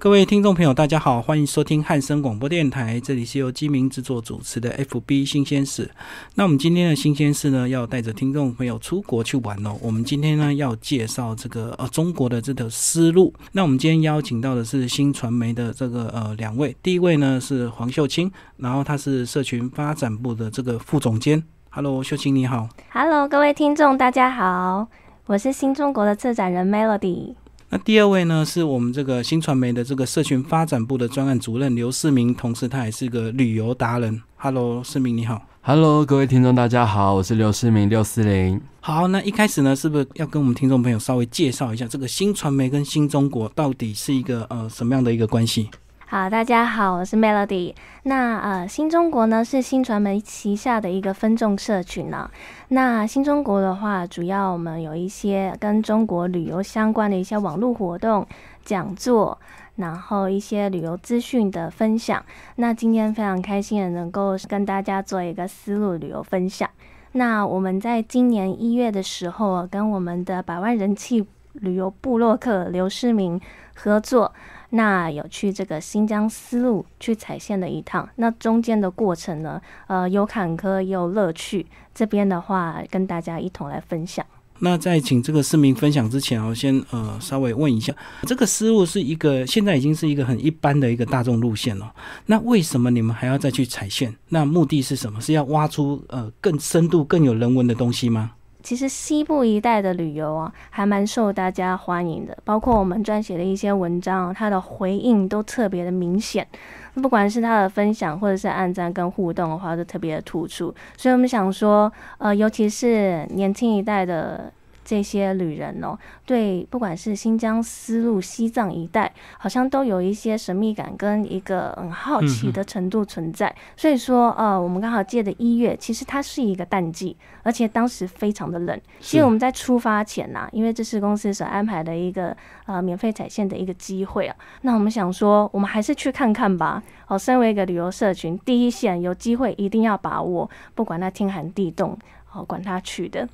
各位听众朋友，大家好，欢迎收听汉声广播电台，这里是由基民制作主持的 FB 新鲜事。那我们今天的新鲜事呢，要带着听众朋友出国去玩哦。我们今天呢，要介绍这个呃中国的这条丝路。那我们今天邀请到的是新传媒的这个呃两位，第一位呢是黄秀清，然后他是社群发展部的这个副总监。Hello，秀清你好。Hello，各位听众大家好，我是新中国的策展人 Melody。那第二位呢，是我们这个新传媒的这个社群发展部的专案主任刘世明，同时他也是个旅游达人。Hello，世明你好。Hello，各位听众大家好，我是刘世明六四零。好，那一开始呢，是不是要跟我们听众朋友稍微介绍一下这个新传媒跟新中国到底是一个呃什么样的一个关系？好，大家好，我是 Melody。那呃，新中国呢是新传媒旗下的一个分众社群呢。那新中国的话，主要我们有一些跟中国旅游相关的一些网络活动、讲座，然后一些旅游资讯的分享。那今天非常开心的能够跟大家做一个思路旅游分享。那我们在今年一月的时候，跟我们的百万人气旅游部落客刘世明合作。那有去这个新疆丝路去踩线的一趟，那中间的过程呢，呃，有坎坷也有乐趣。这边的话，跟大家一同来分享。那在请这个市民分享之前，我先呃稍微问一下，这个丝路是一个现在已经是一个很一般的一个大众路线了。那为什么你们还要再去踩线？那目的是什么？是要挖出呃更深度、更有人文的东西吗？其实西部一带的旅游啊，还蛮受大家欢迎的。包括我们撰写的一些文章，它的回应都特别的明显。不管是他的分享，或者是按赞跟互动的话，都特别的突出。所以我们想说，呃，尤其是年轻一代的。这些旅人哦，对，不管是新疆丝路、西藏一带，好像都有一些神秘感跟一个很好奇的程度存在。所以说，呃，我们刚好借的一月，其实它是一个淡季，而且当时非常的冷。其实我们在出发前呐，因为这是公司所安排的一个呃免费踩线的一个机会啊，那我们想说，我们还是去看看吧。哦，身为一个旅游社群，第一线有机会一定要把握，不管它天寒地冻，哦，管它去的。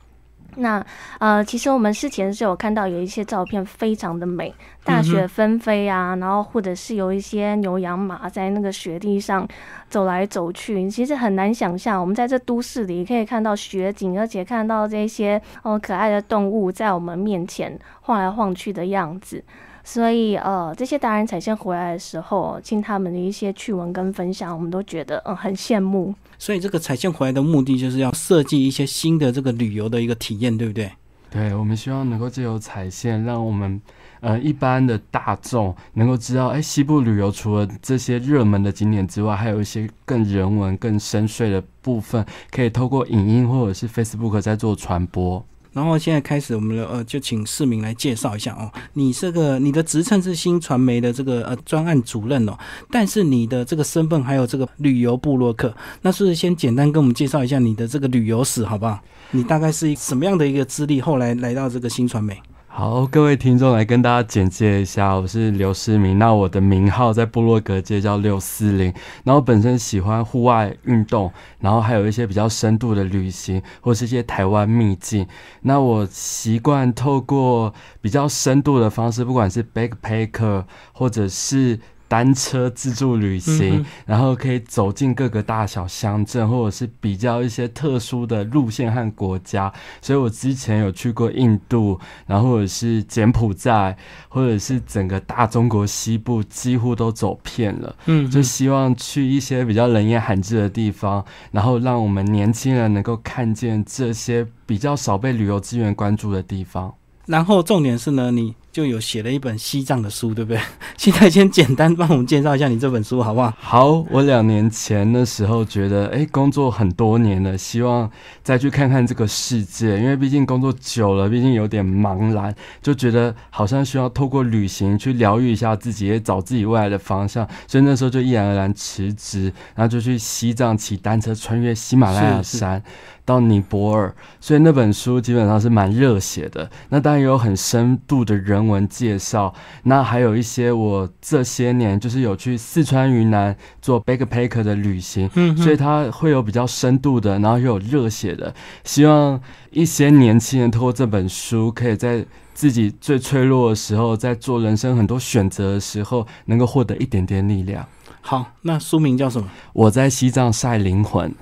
那呃，其实我们事前是有看到有一些照片非常的美，大雪纷飞啊，然后或者是有一些牛羊马在那个雪地上走来走去，其实很难想象，我们在这都市里可以看到雪景，而且看到这些哦可爱的动物在我们面前晃来晃去的样子。所以，呃，这些达人彩线回来的时候，听他们的一些趣闻跟分享，我们都觉得，嗯，很羡慕。所以，这个彩线回来的目的，就是要设计一些新的这个旅游的一个体验，对不对？对，我们希望能够借由彩线，让我们，呃，一般的大众能够知道，哎，西部旅游除了这些热门的景点之外，还有一些更人文、更深邃的部分，可以透过影音或者是 Facebook 在做传播。然后现在开始，我们呃，就请市民来介绍一下哦。你这个你的职称是新传媒的这个呃专案主任哦，但是你的这个身份还有这个旅游部落客，那是先简单跟我们介绍一下你的这个旅游史好不好？你大概是什么样的一个资历，后来来到这个新传媒？好，各位听众来跟大家简介一下，我是刘思明。那我的名号在部落格界叫六四零。然后本身喜欢户外运动，然后还有一些比较深度的旅行，或是一些台湾秘境。那我习惯透过比较深度的方式，不管是 backpacker 或者是。单车自助旅行，然后可以走进各个大小乡镇，或者是比较一些特殊的路线和国家。所以我之前有去过印度，然后或者是柬埔寨，或者是整个大中国西部，几乎都走遍了。嗯，就希望去一些比较人烟罕至的地方，然后让我们年轻人能够看见这些比较少被旅游资源关注的地方。然后重点是呢，你。就有写了一本西藏的书，对不对？现在先简单帮我们介绍一下你这本书，好不好？好，我两年前的时候觉得，哎，工作很多年了，希望再去看看这个世界，因为毕竟工作久了，毕竟有点茫然，就觉得好像需要透过旅行去疗愈一下自己，也找自己未来的方向。所以那时候就毅然而然辞职，然后就去西藏骑单车穿越喜马拉雅山。到尼泊尔，所以那本书基本上是蛮热血的。那当然也有很深度的人文介绍，那还有一些我这些年就是有去四川、云南做 backpacker 的旅行，嗯所以它会有比较深度的，然后又有热血的。希望一些年轻人通过这本书，可以在自己最脆弱的时候，在做人生很多选择的时候，能够获得一点点力量。好，那书名叫什么？我在西藏晒灵魂。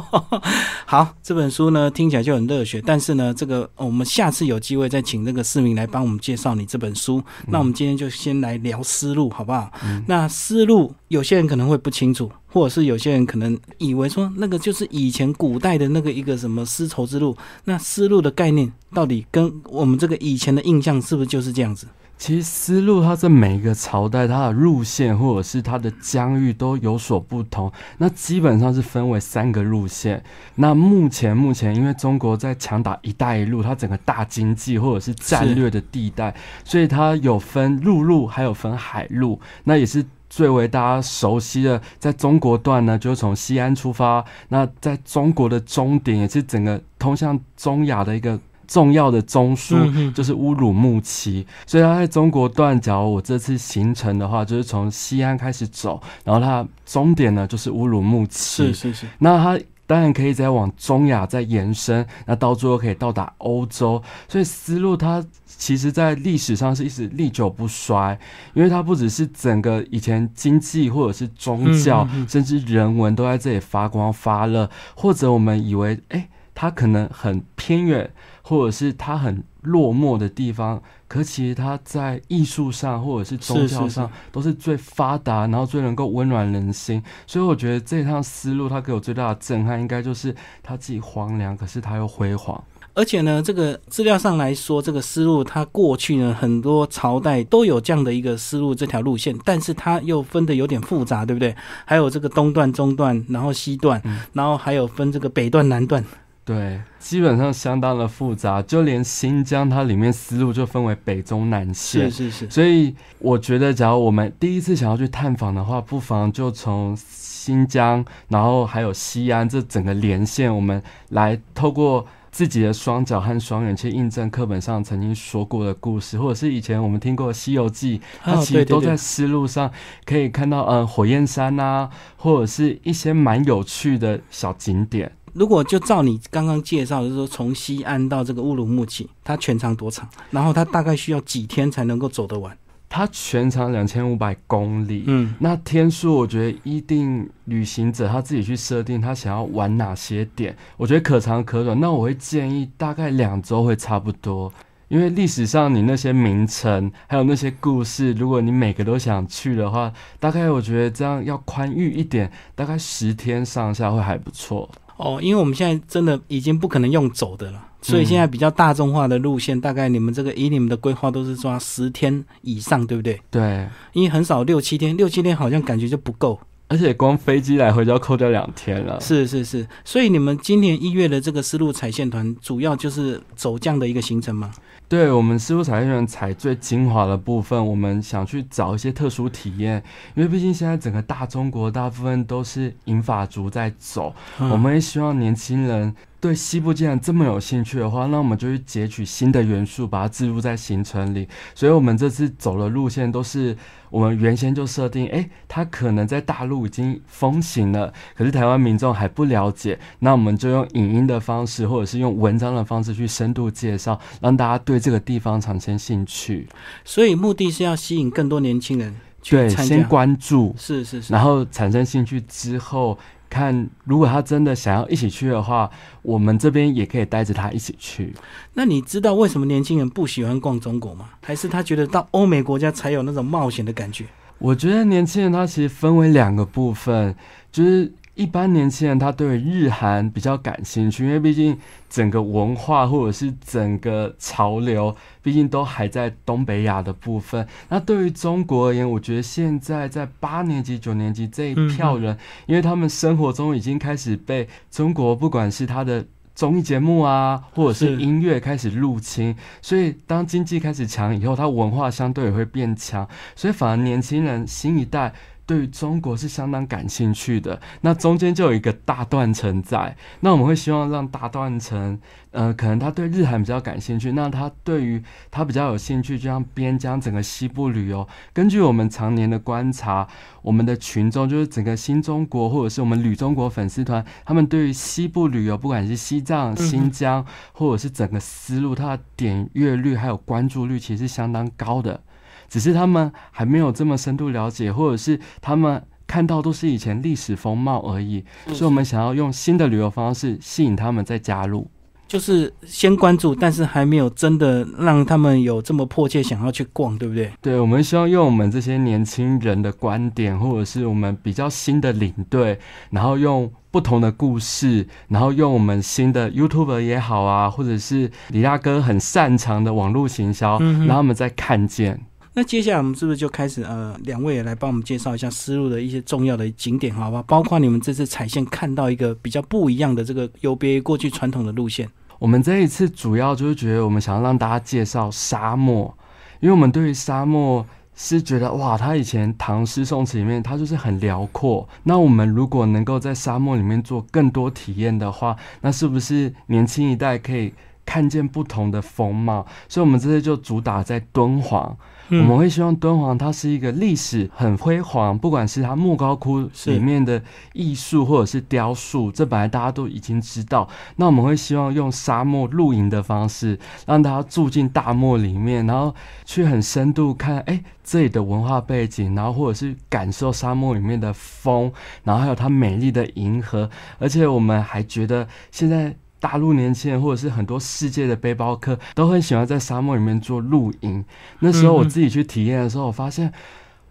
好，这本书呢听起来就很热血，但是呢，这个、哦我们下次有机会再请这个市民来帮我们介绍你这本书。那我们今天就先来聊思路，好不好？那思路有些人可能会不清楚，或者是有些人可能以为说那个就是以前古代的那个一个什么丝绸之路。那丝路的概念到底跟我们这个以前的印象是不是就是这样子？其实丝路它在每一个朝代，它的路线或者是它的疆域都有所不同。那基本上是分为三个路线。那目前目前，因为中国在强打“一带一路”，它整个大经济或者是战略的地带，所以它有分陆路，还有分海路。那也是最为大家熟悉的，在中国段呢，就是从西安出发。那在中国的终点，也是整个通向中亚的一个。重要的中枢嗯就是乌鲁木齐，所以它在中国断脚我这次行程的话，就是从西安开始走，然后它终点呢就是乌鲁木齐。是是是，那它当然可以再往中亚再延伸，那到最后可以到达欧洲。所以丝路它其实在历史上是一直历久不衰，因为它不只是整个以前经济或者是宗教，嗯嗯嗯甚至人文都在这里发光发热，或者我们以为哎。它可能很偏远，或者是他很落寞的地方，可其实他在艺术上或者是宗教上都是最发达，然后最能够温暖人心。所以我觉得这趟思路他给我最大的震撼，应该就是它既荒凉，可是他又辉煌。而且呢，这个资料上来说，这个思路它过去呢很多朝代都有这样的一个思路这条路线，但是它又分的有点复杂，对不对？还有这个东段、中段，然后西段，嗯然后还有分这个北段、南段。对，基本上相当的复杂，就连新疆它里面丝路就分为北中南线。是是是，所以我觉得，假如我们第一次想要去探访的话，不妨就从新疆，然后还有西安这整个连线，我们来透过自己的双脚和双眼去印证课本上曾经说过的故事，或者是以前我们听过《西游记》，它哦其实都在思路上可以看到，嗯，火焰山啊，或者是一些蛮有趣的小景点。如果就照你刚刚介绍，就是说从西安到这个乌鲁木齐，它全长多长？然后它大概需要几天才能够走得完？它全长两千五百公里，嗯，那天数我觉得一定旅行者他自己去设定他想要玩哪些点，我觉得可长可短。那我会建议大概两周会差不多，因为历史上你那些名城还有那些故事，如果你每个都想去的话，大概我觉得这样要宽裕一点，大概十天上下会还不错。哦，因为我们现在真的已经不可能用走的了，所以现在比较大众化的路线，大概你们这个以你们的规划都是抓十天以上，对不对？对，因为很少六七天，六七天好像感觉就不够。而且光飞机来回就要扣掉两天了。是是是，所以你们今年一月的这个丝路踩线团，主要就是走这样的一个行程吗？对我们丝路采线采最精华的部分，我们想去找一些特殊体验，因为毕竟现在整个大中国大部分都是银发族在走，嗯。我们也希望年轻人对西部既然这么有兴趣的话，那我们就去截取新的元素，把它置入在行程里。所以，我们这次走的路线都是我们原先就设定，哎，它可能在大陆已经风行了，可是台湾民众还不了解，那我们就用影音的方式，或者是用文章的方式去深度介绍，让大家对这个地方产生兴趣。所以目的是要吸引更多年轻人去对，参加。先关注，是是是，然后产生兴趣之后，看如果他真的想要一起去的话，我们这边也可以带着他一起去。那你知道为什么年轻人不喜欢逛中国吗？还是他觉得到欧美国家才有那种冒险的感觉？我觉得年轻人他其实分为两个部分，就是一般年轻人他对日韩比较感兴趣，因为毕竟整个文化或者是整个潮流，毕竟都还在东北亚的部分。那对于中国而言，我觉得现在在八年级、九年级这一票人，因为他们生活中已经开始被中国不管是他的。综艺节目啊，或者是是音乐开始入侵，所以当经济开始强以后，它文化相对也会变强，所以反而年轻人新一代对于中国是相当感兴趣的。那中间就有一个大断层在，那我们会希望让大断层，呃，可能他对日韩比较感兴趣，那他对于他比较有兴趣，就像边疆整个西部旅游。根据我们常年的观察，我们的群众就是整个新中国或者是我们旅中国粉丝团，他们对于西部旅游，不管是西藏、新疆，或者是整个丝路，它的点阅率还有关注率其实相当高的。只是他们还没有这么深度了解，或者是他们看到都是以前历史风貌而已，所以我们想要用新的旅游方式吸引他们再加入，就是先关注，但是还没有真的让他们有这么迫切想要去逛，对不对？对，我们希望用我们这些年轻人的观点，或者是我们比较新的领队，然后用不同的故事，然后用我们新的 YouTuber 也好啊，或者是李大哥很擅长的网络行销，让他们再看见。那接下来我们是不是就开始呃，两位也来帮我们介绍一下丝路的一些重要的景点，好吧？包括你们这次踩线看到一个比较不一样的这个有别于过去传统的路线。我们这一次主要就是觉得我们想要让大家介绍沙漠，因为我们对于沙漠是觉得哇，它以前唐诗宋词里面它就是很辽阔。那我们如果能够在沙漠里面做更多体验的话，那是不是年轻一代可以看见不同的风貌？所以我们这次就主打在敦煌。我们会希望敦煌它是一个历史很辉煌，不管是它莫高窟里面的艺术或者是雕塑，这本来大家都已经知道。那我们会希望用沙漠露营的方式，让大家住进大漠里面，然后去很深度看，哎，这里的文化背景，然后或者是感受沙漠里面的风，然后还有它美丽的银河。而且我们还觉得现在。大陆年轻人或者是很多世界的背包客都很喜欢在沙漠里面做露营。那时候我自己去体验的时候，我发现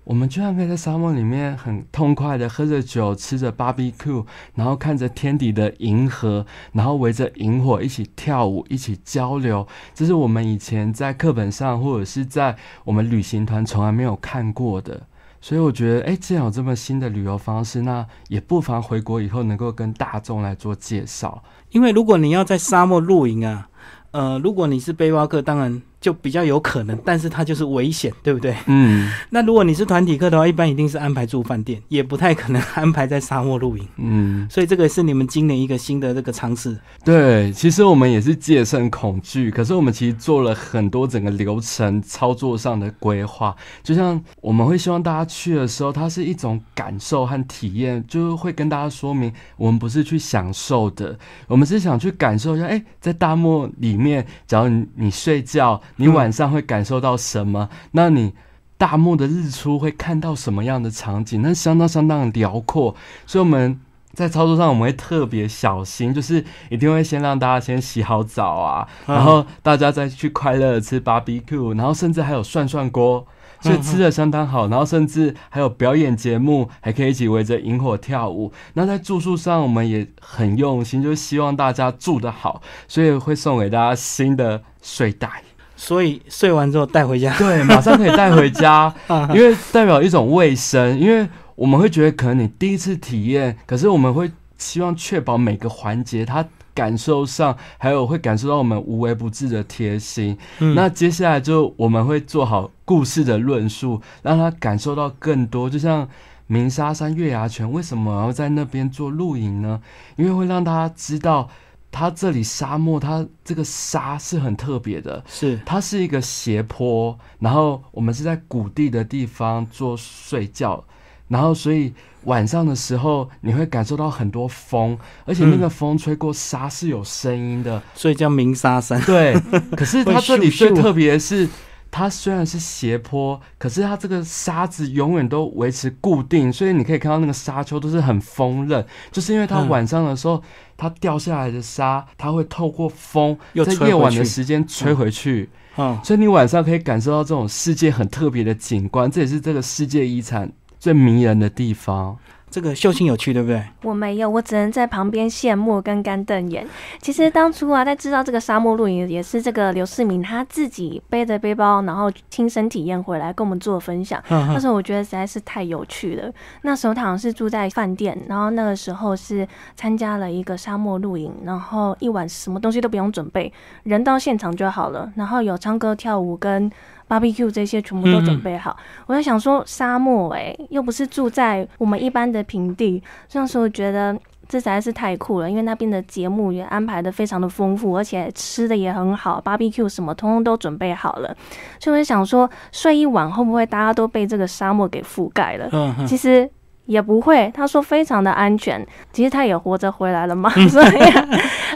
我们居然可以在沙漠里面很痛快的喝着酒，吃着 barbecue，然后看着天底的银河，然后围着萤火一起跳舞，一起交流。这是我们以前在课本上或者是在我们旅行团从来没有看过的。所以我觉得，哎，既然有这么新的旅游方式，那也不妨回国以后能够跟大众来做介绍。因为如果你要在沙漠露营啊，呃，如果你是背包客，当然。就比较有可能，但是它就是危险，对不对？嗯。那如果你是团体课的话，一般一定是安排住饭店，也不太可能安排在沙漠露营。嗯。所以这个是你们今年一个新的这个尝试。对，其实我们也是戒慎恐惧，可是我们其实做了很多整个流程操作上的规划。就像我们会希望大家去的时候，它是一种感受和体验，就会跟大家说明，我们不是去享受的，我们是想去感受一下。哎，在大漠里面，假如你你睡觉。你晚上会感受到什么？那你大漠的日出会看到什么样的场景？那相当相当辽阔，所以我们在操作上我们会特别小心，就是一定会先让大家先洗好澡啊，然后大家再去快乐的吃 barbecue，然后甚至还有涮涮锅。所以吃的相当好，然后甚至还有表演节目，还可以一起围着萤火跳舞。那在住宿上，我们也很用心，就是希望大家住得好，所以会送给大家新的睡袋。所以睡完之后带回家，对，马上可以带回家，因为代表一种卫生。因为我们会觉得，可能你第一次体验，可是我们会希望确保每个环节它。感受上，还有会感受到我们无微不至的贴心。那接下来就我们会做好故事的论述，让他感受到更多。就像鸣沙山月牙泉为什么要在那边做露营呢？因为会让大家知道，它这里沙漠，它这个沙是很特别的，是它是一个斜坡，然后我们是在谷地的地方做睡觉。然后，所以晚上的时候你会感受到很多风，而且那个风吹过沙是有声音的，所以叫鸣沙山。对，可是它这里最特别的是，它虽然是斜坡，可是它这个沙子永远都维持固定，所以你可以看到那个沙丘都是很丰润，就是因为它晚上的时候，它掉下来的沙，它会透过风在夜晚的时间吹回去，嗯，所以你晚上可以感受到这种世界很特别的景观，这也是这个世界遗产。最迷人的地方。这个秀清有趣，对不对？我没有，我只能在旁边羡慕跟干瞪眼。其实当初啊，在知道这个沙漠露营也是这个刘世明他自己背着背包，然后亲身体验回来跟我们做分享。那时候我觉得实在是太有趣了。那时候他好像是住在饭店，然后那个时候是参加了一个沙漠露营，然后一晚什么东西都不用准备，人到现场就好了。然后有唱歌跳舞跟。Barbecue 这些全部都准备好。我在想说，沙漠哎，又不是住在我们一般的平地，那时候觉得这实在是太酷了，因为那边的节目也安排的非常的丰富，而且吃的也很好，barbecue 什么通通都准备好了。就会想说，睡一晚会不会大家都被这个沙漠给覆盖了？嗯其实。也不会，他说非常的安全。其实他也活着回来了嘛，所以，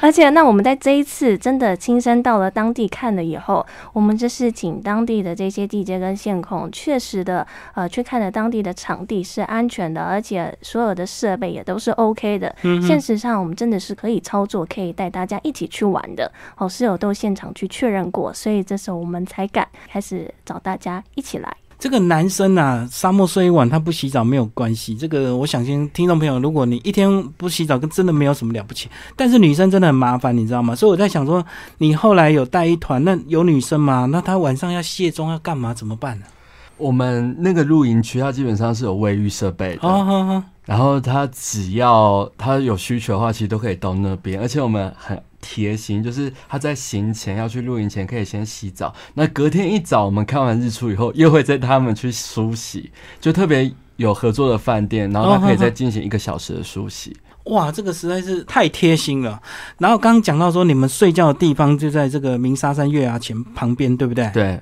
而且那我们在这一次真的亲身到了当地看了以后，我们就是请当地的这些地接跟线控，确实的呃去看了当地的场地是安全的，而且所有的设备也都是 OK 的。现实上我们真的是可以操作，可以带大家一起去玩的。哦，室友都现场去确认过，所以这时候我们才敢开始找大家一起来。这个男生啊，沙漠睡一晚，他不洗澡没有关系。这个我想先听众朋友，如果你一天不洗澡，跟真的没有什么了不起。但是女生真的很麻烦，你知道吗？所以我在想说，你后来有带一团，那有女生吗？那她晚上要卸妆要干嘛？怎么办呢？我们那个露营区，它基本上是有卫浴设备的。然后他只要他有需求的话，其实都可以到那边。而且我们很贴心，就是他在行前要去露营前，可以先洗澡。那隔天一早，我们看完日出以后，又会带他们去梳洗，就特别有合作的饭店，然后他可以再进行一个小时的梳洗。哇，这个实在是太贴心了。然后刚刚讲到说，你们睡觉的地方就在这个鸣沙山月牙泉旁边，对不对？。对，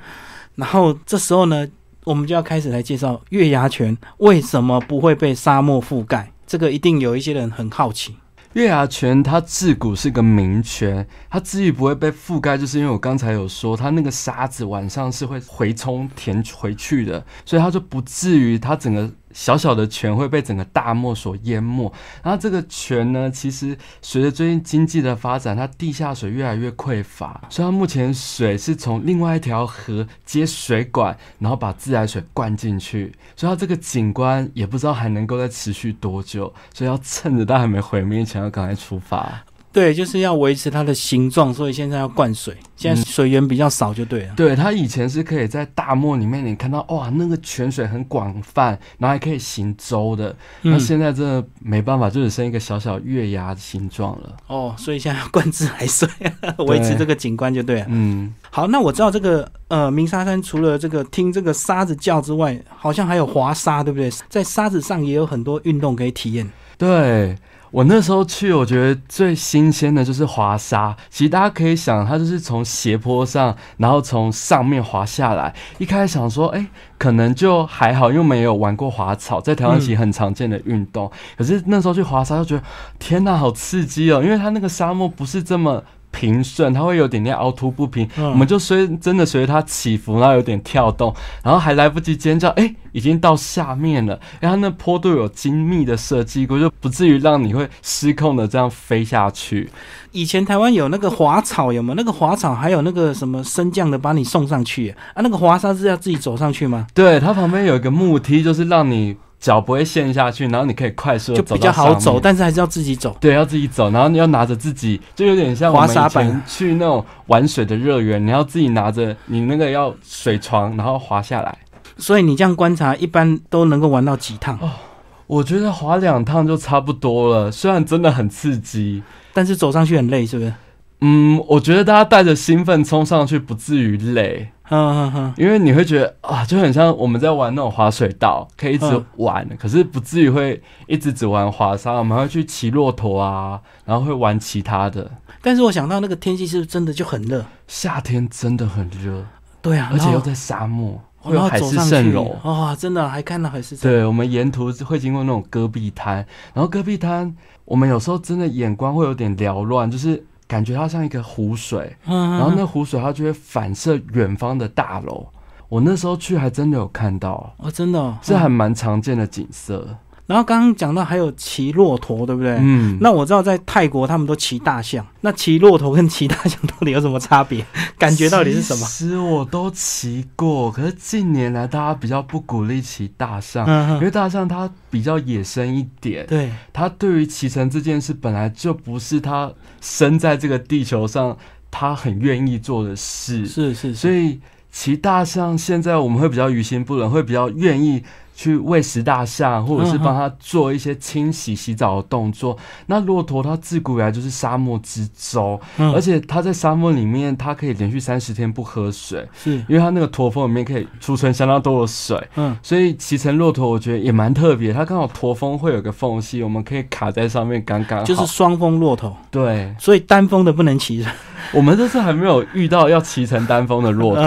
然后这时候呢，我们就要开始来介绍月牙泉为什么不会被沙漠覆盖。这个一定有一些人很好奇。月牙泉它自古是个名泉，它之于不会被覆盖，就是因为我刚才有说，它那个沙子晚上是会回冲填回去的，所以它就不至于它整个小小的泉会被整个大漠所淹没。然后这个泉呢，其实随着最近经济的发展，它地下水越来越匮乏，所以它目前水是从另外一条河接水管，然后把自来水灌进去，所以它这个景观也不知道还能够再持续多久，所以要趁着它还没毁灭前要赶快出发。对，就是要维持它的形状，所以现在要灌水。现在水源比较少，就对了。对，它以前是可以在大漠里面，你看到哇，那个泉水很广泛，然后还可以行舟的。那嗯现在真的没办法，就只剩一个小小月牙的形状了。哦，所以现在要灌自来水，维持这个景观就对了。嗯，好，那我知道这个呃，鸣沙山除了这个听这个沙子叫之外，好像还有滑沙，对不对？在沙子上也有很多运动可以体验。对。我那时候去，我觉得最新鲜的就是滑沙。其实大家可以想，它就是从斜坡上，然后从上面滑下来。一开始想说，哎、可能就还好，因为没有玩过滑草，在台湾其实很常见的运动。可是那时候去滑沙，就觉得天呐，好刺激哦！因为它那个沙漠不是这么平顺，它会有点点凹凸不平。嗯我们就随真的随着它起伏，然后有点跳动，然后还来不及尖叫，哎、已经到下面了。然后那坡度有精密的设计过，就不至于让你会失控的这样飞下去。以前台湾有那个滑草，有没有？那个滑草还有那个什么升降的，把你送上去啊？那个滑沙是要自己走上去吗？对，它旁边有一个木梯，就是让你脚不会陷下去，然后你可以快速地就比较好走，但是还是要自己走。对，要自己走，然后你要拿着自己，就有点像我们以滑沙板前去那种玩水的乐园，你要自己拿着你那个要水床，然后滑下来。所以你这样观察，一般都能够玩到几趟？哦我觉得滑两趟就差不多了，虽然真的很刺激。但是走上去很累，是不是？嗯，我觉得大家带着兴奋冲上去，不至于累，嗯嗯嗯。因为你会觉得啊，就很像我们在玩那种滑水道，可以一直嗯玩，可是不至于会一直只玩滑沙。我们会去骑骆驼啊，然后会玩其他的。但是我想到那个天气是不是真的就很热？夏天真的很热，对啊，而且又在沙漠，会有海市蜃楼。哇，真的还看到海市蜃楼。对，我们沿途会经过那种戈壁滩，然后戈壁滩，我们有时候真的眼光会有点缭乱，就是感觉它像一个湖水，嗯，然后那湖水它就会反射远方的大楼。我那时候去还真的有看到，哦，真的、哦，这还蛮常见的景色。然后刚刚讲到还有骑骆驼，对不对？嗯，那我知道在泰国他们都骑大象，那骑骆驼跟骑大象到底有什么差别？感觉到底是什么？其实我都骑过，可是近年来大家比较不鼓励骑大象，因为大象它比较野生一点。对，它对于骑乘这件事本来就不是它生在这个地球上它很愿意做的事，是是是，所以骑大象现在我们会比较于心不忍，会比较愿意去喂食大象，或者是帮它做一些清洗、洗澡的动作。那骆驼它自古以来就是沙漠之舟，而且它在沙漠里面，它可以连续三十天不喝水，是因为它那个驼峰里面可以储存相当多的水。嗯，所以骑乘骆驼，我觉得也蛮特别。它刚好驼峰会有个缝隙，我们可以卡在上面，刚刚好。就是双峰骆驼，对，所以单峰的不能骑。我们这次还没有遇到要骑乘单峰的骆驼，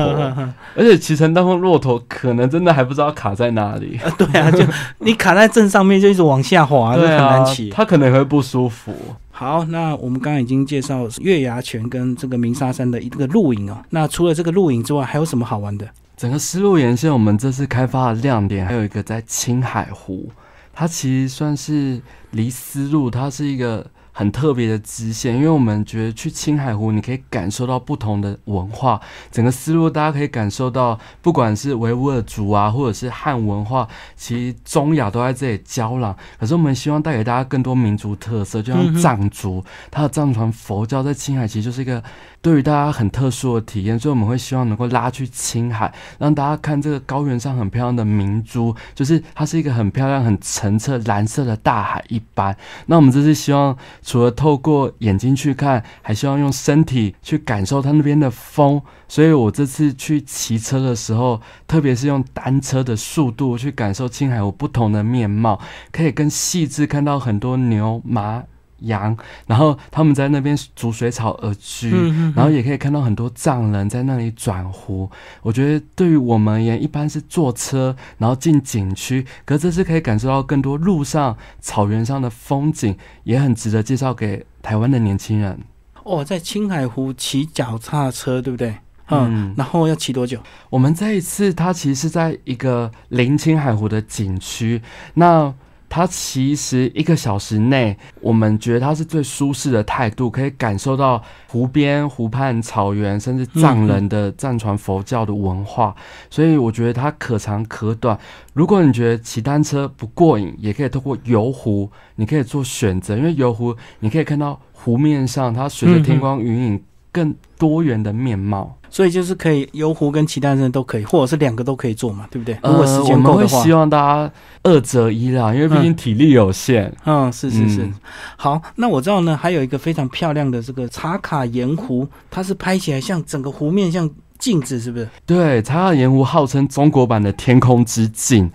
而且骑乘单峰骆驼可能真的还不知道卡在哪里。对啊，就你卡在正上面，就一直往下滑，就很难骑。它可能会不舒服。好，那我们刚刚已经介绍月牙泉跟这个鸣沙山的一个露营哦。那除了这个露营之外，还有什么好玩的？整个丝路沿线，我们这次开发的亮点还有一个在青海湖，它其实算是离丝路，它是一个。很特别的支线，因为我们觉得去青海湖，你可以感受到不同的文化，整个思路大家可以感受到，不管是维吾尔族啊，或者是汉文化，其实中亚都在这里交壤。可是我们希望带给大家更多民族特色，就像藏族，它的藏传佛教在青海其实就是一个。对于大家很特殊的体验，所以我们会希望能够拉去青海，让大家看这个高原上很漂亮的明珠，就是它是一个很漂亮、很澄澈蓝色的大海一般。那我们这次希望除了透过眼睛去看，还希望用身体去感受它那边的风。所以我这次去骑车的时候，特别是用单车的速度去感受青海湖不同的面貌，可以更细致看到很多牛马。羊，然后他们在那边逐水草而居，然后也可以看到很多藏人在那里转湖。我觉得对于我们而言，一般是坐车，然后进景区，可是这次可以感受到更多路上草原上的风景，也很值得介绍给台湾的年轻人。哦，在青海湖骑脚踏车，对不对？嗯，然后要骑多久？我们这一次，它其实是在一个临青海湖的景区，那。它其实一个小时内，我们觉得它是最舒适的态度，可以感受到湖边、湖畔、草原，甚至藏人的藏传佛教的文化。所以我觉得它可长可短。如果你觉得骑单车不过瘾，也可以透过游湖，你可以做选择，因为游湖你可以看到湖面上它随着天光云影更多元的面貌。所以就是可以游湖跟其他人都可以，或者是两个都可以做嘛，对不对？如果时间够的话，希望大家二择一啦，因为毕竟体力有限。嗯，是是是。好，那我知道呢，还有一个非常漂亮的这个茶卡盐湖，它是拍起来像整个湖面像镜子，是不是？对，茶卡盐湖号称中国版的天空之镜，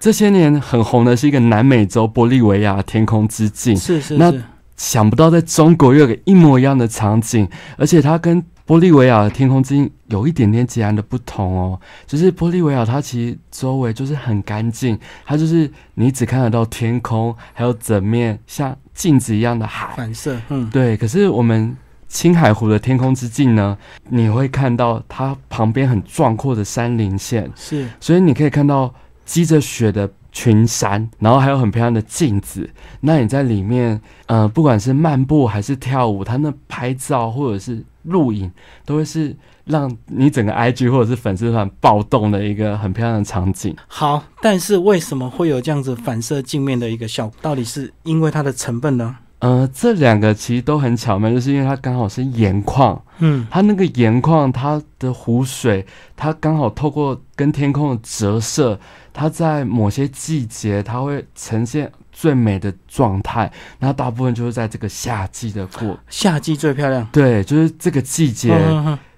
这些年很红的是一个南美洲玻利维亚天空之镜。是是是。想不到在中国又有个一模一样的场景，而且它跟玻利维亚的天空之镜有一点点截然的不同哦。就是玻利维亚它其实周围就是很干净，它就是你只看得到天空，还有整面像镜子一样的海反射。嗯，对。可是我们青海湖的天空之镜呢，你会看到它旁边很壮阔的山林线，是，所以你可以看到积着雪的。群山，然后还有很漂亮的镜子。那你在里面，呃，不管是漫步还是跳舞，它那拍照或者是录影，都会是让你整个 IG 或者是粉丝团暴动的一个很漂亮的场景。好，但是为什么会有这样子反射镜面的一个效果？到底是因为它的成分呢？呃，这两个其实都很巧妙，就是因为它刚好是盐矿，嗯，它那个盐矿，它的湖水，它刚好透过跟天空的折射，它在某些季节，它会呈现最美的状态。那大部分就是在这个夏季的过，夏季最漂亮，对，就是这个季节。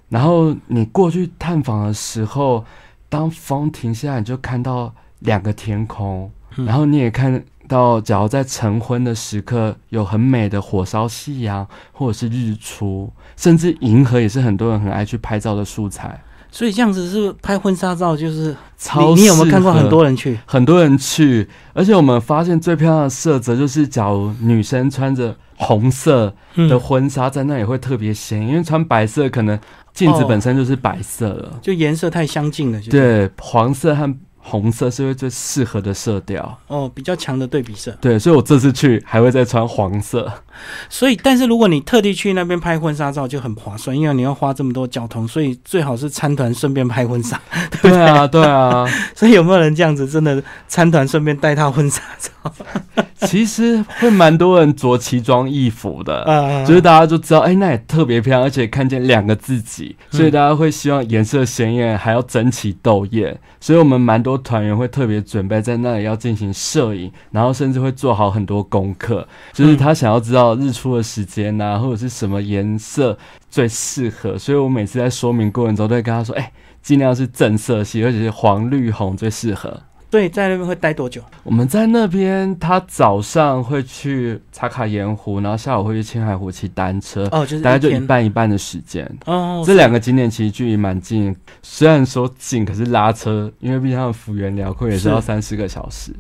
然后你过去探访的时候，当风停下来，你就看到两个天空，然后你也看。到，假如在晨昏的时刻，有很美的火烧夕阳，或者是日出，甚至银河，也是很多人很爱去拍照的素材。所以这样子是拍婚纱照，就是超。你有没有看过很多人去？很多人去，而且我们发现最漂亮的色泽就是，假如女生穿着红色的婚纱，在那里会特别显眼，因为穿白色可能镜子本身就是白色了，就颜色太相近了。对，黄色和。红色是会最适合的色调哦，比较强的对比色。对，所以我这次去还会再穿黄色。所以，但是如果你特地去那边拍婚纱照就很划算，因为你要花这么多交通，所以最好是参团顺便拍婚纱。对啊，对啊。所以有没有人这样子真的参团顺便带套婚纱照？其实会蛮多人着奇装异服的，就是大家就知道，哎，那也特别漂亮，而且看见两个自己，所以大家会希望颜色鲜艳，还要争奇斗艳。所以我们蛮多。团员会特别准备在那里要进行摄影，然后甚至会做好很多功课，就是他想要知道日出的时间呐，或者是什么颜色最适合。所以我每次在说明过程中都会跟他说：“哎，尽量是正色系，而且是黄绿红最适合。”所以在那边会待多久？我们在那边，他早上会去茶卡盐湖，然后下午会去青海湖骑单车。哦，就是大概就一半一半的时间。哦，这两个景点其实距离蛮近，虽然说近，可是拉车，因为毕竟他们幅员辽阔，也是要三四个小时。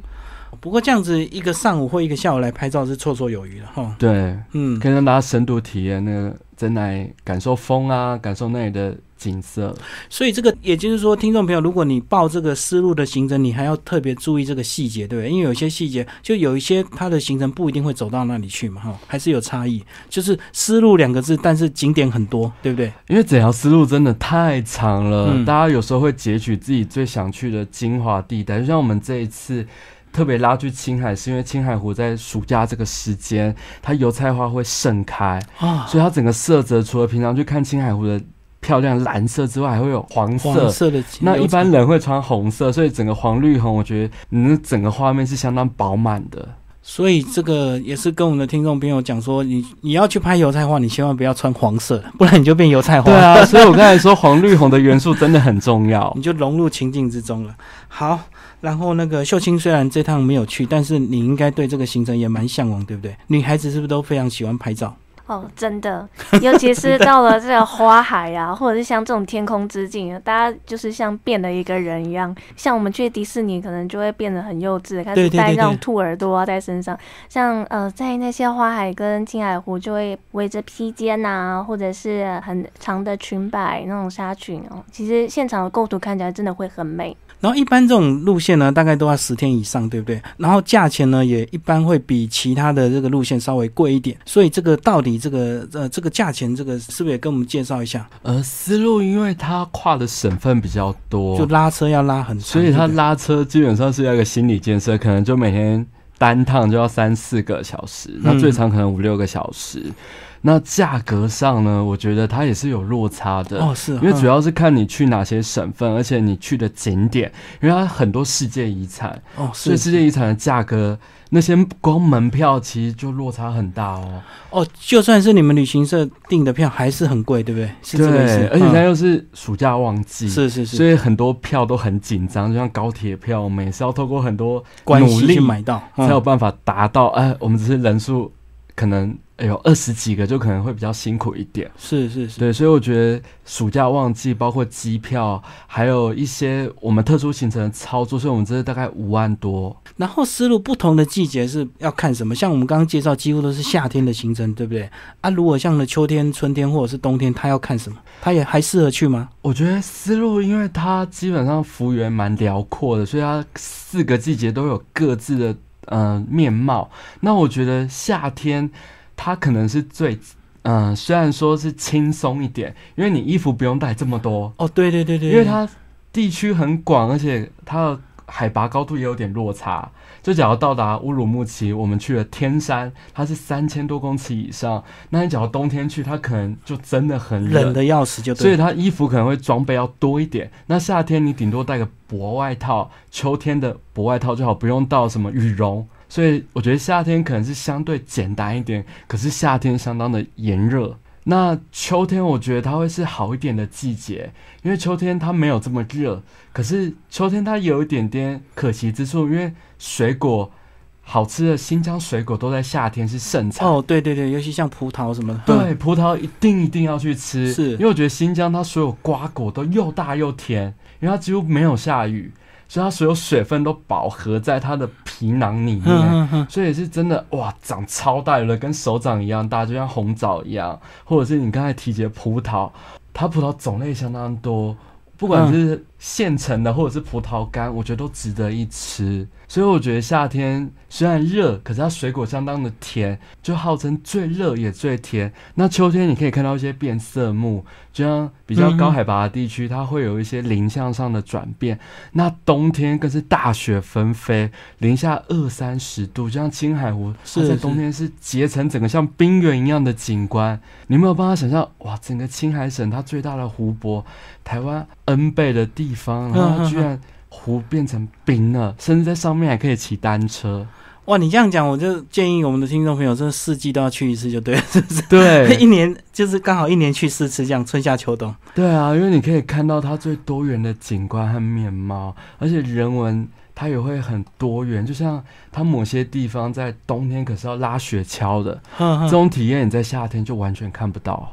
不过这样子一个上午或一个下午来拍照是绰绰有余的哈。对，嗯，可以让大家深度体验那个真来感受风啊，感受那里的。景色，所以这个也就是说，听众朋友，如果你报这个丝路的行程，你还要特别注意这个细节，对不对？因为有些细节，就有一些它的行程不一定会走到那里去嘛，哈，还是有差异。就是丝路两个字，但是景点很多，对不对？因为整条丝路真的太长了，大家有时候会截取自己最想去的精华地带，就像我们这一次特别拉去青海，是因为青海湖在暑假这个时间，它油菜花会盛开啊，所以它整个色泽，除了平常去看青海湖的。漂亮蓝色之外，还会有黄色。色的那一般人会穿红色，所以整个黄绿红，我觉得你整个画面是相当饱满的。所以这个也是跟我们的听众朋友讲说，你你要去拍油菜花，你千万不要穿黄色，不然你就变油菜花。对啊，所以我刚才说黄绿红的元素真的很重要，你就融入情境之中了。好，然后那个秀清虽然这趟没有去，但是你应该对这个行程也蛮向往，对不对？女孩子是不是都非常喜欢拍照？哦，真的，尤其是到了这个花海啊，或者是像这种天空之境，大家就是像变了一个人一样。像我们去迪士尼，可能就会变得很幼稚，开始戴那种兔耳朵啊在身上。像呃，在那些花海跟青海湖，就会围着披肩呐，或者是很长的裙摆那种纱裙哦。其实现场的构图看起来真的会很美。然后一般这种路线呢，大概都要十天以上，对不对？然后价钱呢，也一般会比其他的这个路线稍微贵一点。所以这个到底这个呃这个价钱，这个是不是也跟我们介绍一下？呃，思路因为它跨的省份比较多，就拉车要拉很长，所以它拉车基本上是要一个心理建设，可能就每天单趟就要三四个小时，那最长可能五六个小时。那价格上呢？我觉得它也是有落差的哦，是，因为主要是看你去哪些省份，而且你去的景点，因为它很多世界遗产哦，所以世界遗产的价格，那些光门票其实就落差很大哦。哦，就算是你们旅行社订的票，还是很贵，对不对？是这个意思。而且它又是暑假旺季，是是是，所以很多票都很紧张，就像高铁票，我们也是要透过很多努力买到，才有办法达到。哎，我们只是人数可能。哎呦，二十几个就可能会比较辛苦一点。是是是，对，所以我觉得暑假旺季，包括机票，还有一些我们特殊行程的操作，所以我们这是大概五万多。然后思路不同的季节是要看什么？像我们刚刚介绍，几乎都是夏天的行程，对不对？啊，如果像呢秋天、春天或者是冬天，他要看什么？他也还适合去吗？我觉得思路，因为它基本上幅员蛮辽阔的，所以它四个季节都有各自的呃面貌。那我觉得夏天。它可能是最，嗯，虽然说是轻松一点，因为你衣服不用带这么多。哦，对对对对，因为它地区很广，而且它的海拔高度也有点落差。就假如到达乌鲁木齐，我们去了天山，它是三千多公尺以上。那你假如冬天去，它可能就真的很冷的要死，就所以它衣服可能会装备要多一点。那夏天你顶多带个薄外套，秋天的薄外套最好，不用到什么羽绒。所以我觉得夏天可能是相对简单一点，可是夏天相当的炎热。那秋天我觉得它会是好一点的季节，因为秋天它没有这么热，可是秋天它有一点点可惜之处，因为水果好吃的新疆水果都在夏天是盛产。哦，对对对，尤其像葡萄什么的。对，葡萄一定一定要去吃，是因为我觉得新疆它所有瓜果都又大又甜，因为它几乎没有下雨。所以它所有水分都饱和在它的皮囊里面，所以是真的哇，长超大了，跟手掌一样大，就像红枣一样，或者是你刚才提及的葡萄，它葡萄种类相当多，不管是现成的或者是葡萄干，我觉得都值得一吃。所以我觉得夏天虽然热，可是它水果相当的甜，就号称最热也最甜。那秋天你可以看到一些变色木，就像比较高海拔的地区，它会有一些林向上的转变。那冬天更是大雪纷飞，零下二三十度，就像青海湖，它在冬天是结成整个像冰原一样的景观。你没有办法想象，哇，整个青海省它最大的湖泊，台湾 N 倍的地方，然后居然。湖变成冰了，甚至在上面还可以骑单车。哇，你这样讲，我就建议我们的听众朋友，这四季都要去一次就对了，是不是？对，一年就是刚好一年去四次，这样春夏秋冬。对啊，因为你可以看到它最多元的景观和面貌，而且人文它也会很多元。就像它某些地方在冬天可是要拉雪橇的，这种体验你在夏天就完全看不到。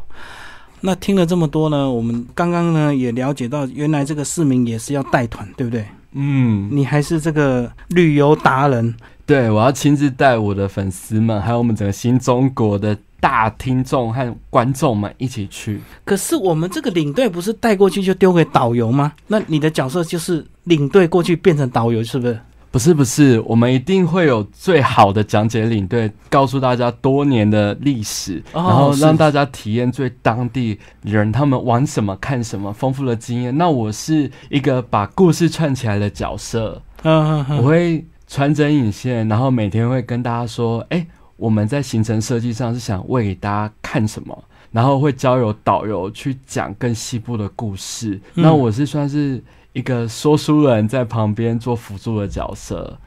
那听了这么多呢，我们刚刚呢也了解到，原来这个市民也是要带团，对不对？嗯，你还是这个旅游达人。对，我要亲自带我的粉丝们，还有我们整个新中国的大听众和观众们一起去。可是我们这个领队不是带过去就丢给导游吗？那你的角色就是领队过去变成导游，是不是？不是，不是，我们一定会有最好的讲解领队，告诉大家多年的历史，然后让大家体验最当地人他们玩什么、看什么，丰富的经验。那我是一个把故事串起来的角色，我会。穿针引线，然后每天会跟大家说：“哎，我们在行程设计上是想喂给大家看什么，然后会交由导游去讲更细部的故事。那我是算是一个说书人，在旁边做辅助的角色。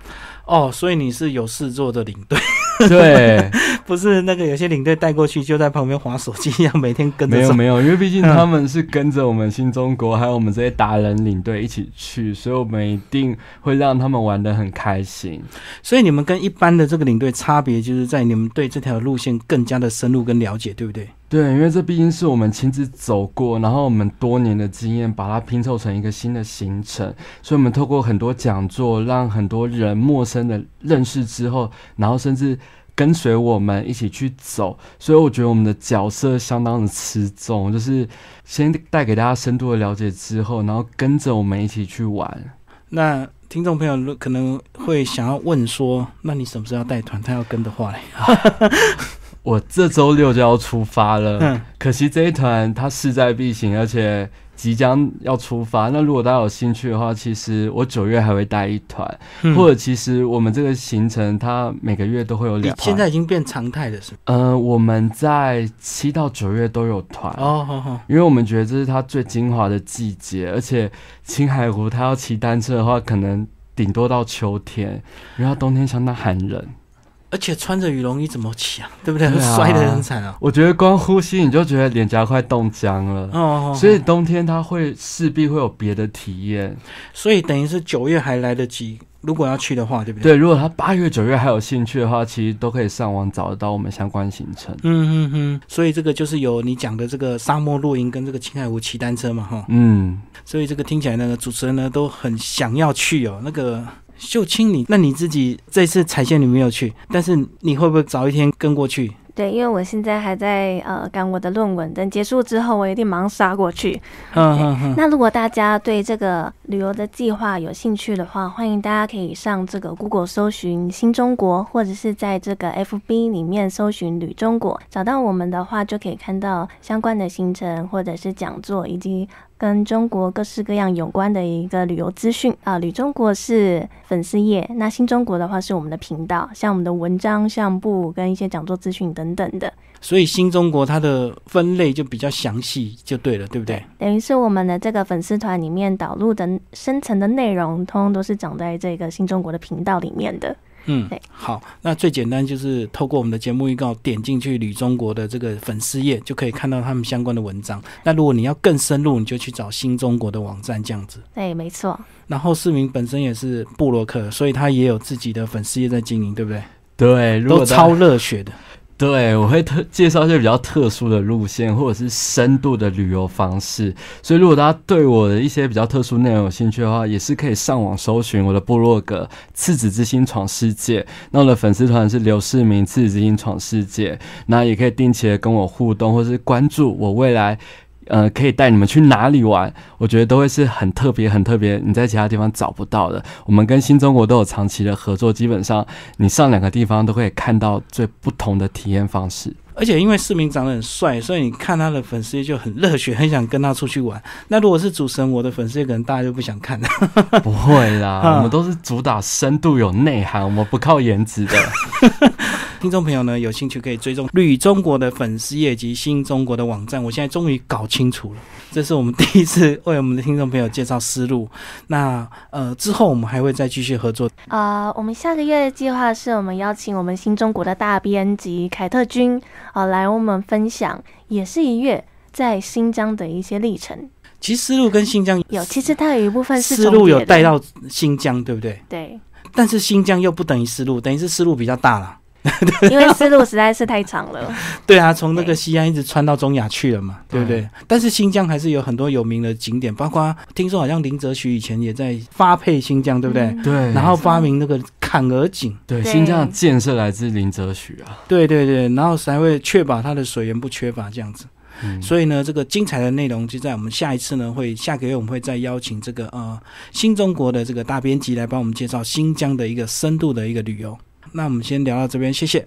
哦，所以你是有事做的领队。”对，不是那个有些领队带过去就在旁边划手机一样，每天跟着。没有没有，因为毕竟他们是跟着我们新中国，还有我们这些达人领队一起去，所以我们一定会让他们玩的很开心。所以你们跟一般的这个领队差别，就是在你们对这条路线更加的深入跟了解，对不对？对，因为这毕竟是我们亲自走过，然后我们多年的经验把它拼凑成一个新的行程，所以我们透过很多讲座，让很多人陌生的认识之后，然后甚至跟随我们一起去走，所以我觉得我们的角色相当的吃重，就是先带给大家深度的了解之后，然后跟着我们一起去玩。那听众朋友可能会想要问说，那你什么时候要带团？他要跟的话嘞？我这周六就要出发了，可惜这一团它势在必行，而且即将要出发。那如果大家有兴趣的话，其实我九月还会带一团，或者其实我们这个行程它每个月都会有两团，现在已经变常态了，是吗？呃，我们在七到九月都有团哦，好好，因为我们觉得这是它最精华的季节，而且青海湖它要骑单车的话，可能顶多到秋天，然后冬天相当寒冷。而且穿着羽绒衣怎么骑啊？对不对？摔得很惨啊！我觉得光呼吸你就觉得脸颊快冻僵了。哦，所以冬天它会势必会有别的体验。所以等于是九月还来得及，如果要去的话，对不对？对，如果他八月、九月还有兴趣的话，其实都可以上网找得到我们相关行程。嗯嗯嗯。所以这个就是有你讲的这个沙漠露营跟这个青海湖骑单车嘛，哈。嗯。所以这个听起来呢，主持人呢都很想要去哦，那个。秀清，你那你自己这次彩线你没有去，但是你会不会早一天跟过去？对，因为我现在还在呃赶我的论文，等结束之后，我一定马上杀过去。嗯嗯嗯。那如果大家对这个旅游的计划有兴趣的话，欢迎大家可以上这个 Google 搜寻新中国，或者是在这个 FB 里面搜寻旅中国，找到我们的话，就可以看到相关的行程或者是讲座以及。跟中国各式各样有关的一个旅游资讯啊，旅中国是粉丝页，那新中国的话是我们的频道，像我们的文章、相簿跟一些讲座资讯等等的。所以新中国它的分类就比较详细，就对了，对不对？等于是我们的这个粉丝团里面导入的深层的内容，通通都是长在这个新中国的频道里面的。嗯，好，那最简单就是透过我们的节目预告点进去旅中国的这个粉丝页，就可以看到他们相关的文章。那如果你要更深入，你就去找新中国的网站这样子。对，没错。然后市民本身也是布洛克，所以他也有自己的粉丝页在经营，对不对？对，都超热血的。对，我会特介绍一些比较特殊的路线，或者是深度的旅游方式。所以，如果大家对我的一些比较特殊内容有兴趣的话，也是可以上网搜寻我的部落格“赤子之心闯世界”。那我的粉丝团是刘世明“赤子之心闯世界”。那也可以定期的跟我互动，或是关注我未来。呃，可以带你们去哪里玩？我觉得都会是很特别、很特别，你在其他地方找不到的。我们跟新中国都有长期的合作，基本上你上两个地方都可以看到最不同的体验方式。而且因为市民长得很帅，所以你看他的粉丝就很热血，很想跟他出去玩。那如果是主持人，我的粉丝可能大家就不想看了。不会啦，我们都是主打深度有内涵，我们不靠颜值的。听众朋友呢有兴趣可以追踪绿中国的粉丝页及新中国的网站。我现在终于搞清楚了，这是我们第一次为我们的听众朋友介绍思路。那呃之后我们还会再继续合作。呃，我们下个月的计划是我们邀请我们新中国的大编辑凯特君啊来我们分享，也是一月在新疆的一些历程。其实思路跟新疆有，其实它有一部分是丝路有带到新疆，对不对？对。但是新疆又不等于思路，等于是思路比较大了。因为丝路实在是太长了。对啊，从那个西安一直穿到中亚去了嘛，对不对？但是新疆还是有很多有名的景点，包括听说好像林则徐以前也在发配新疆，对不对？对。然后发明那个坎儿井。对，新疆的建设来自林则徐啊。对对对，然后才会确保它的水源不缺乏这样子。所以呢，这个精彩的内容就在我们下一次呢，会下个月我们会再邀请这个呃新中国的这个大编辑来帮我们介绍新疆的一个深度的一个旅游。那我们先聊到这边，谢谢。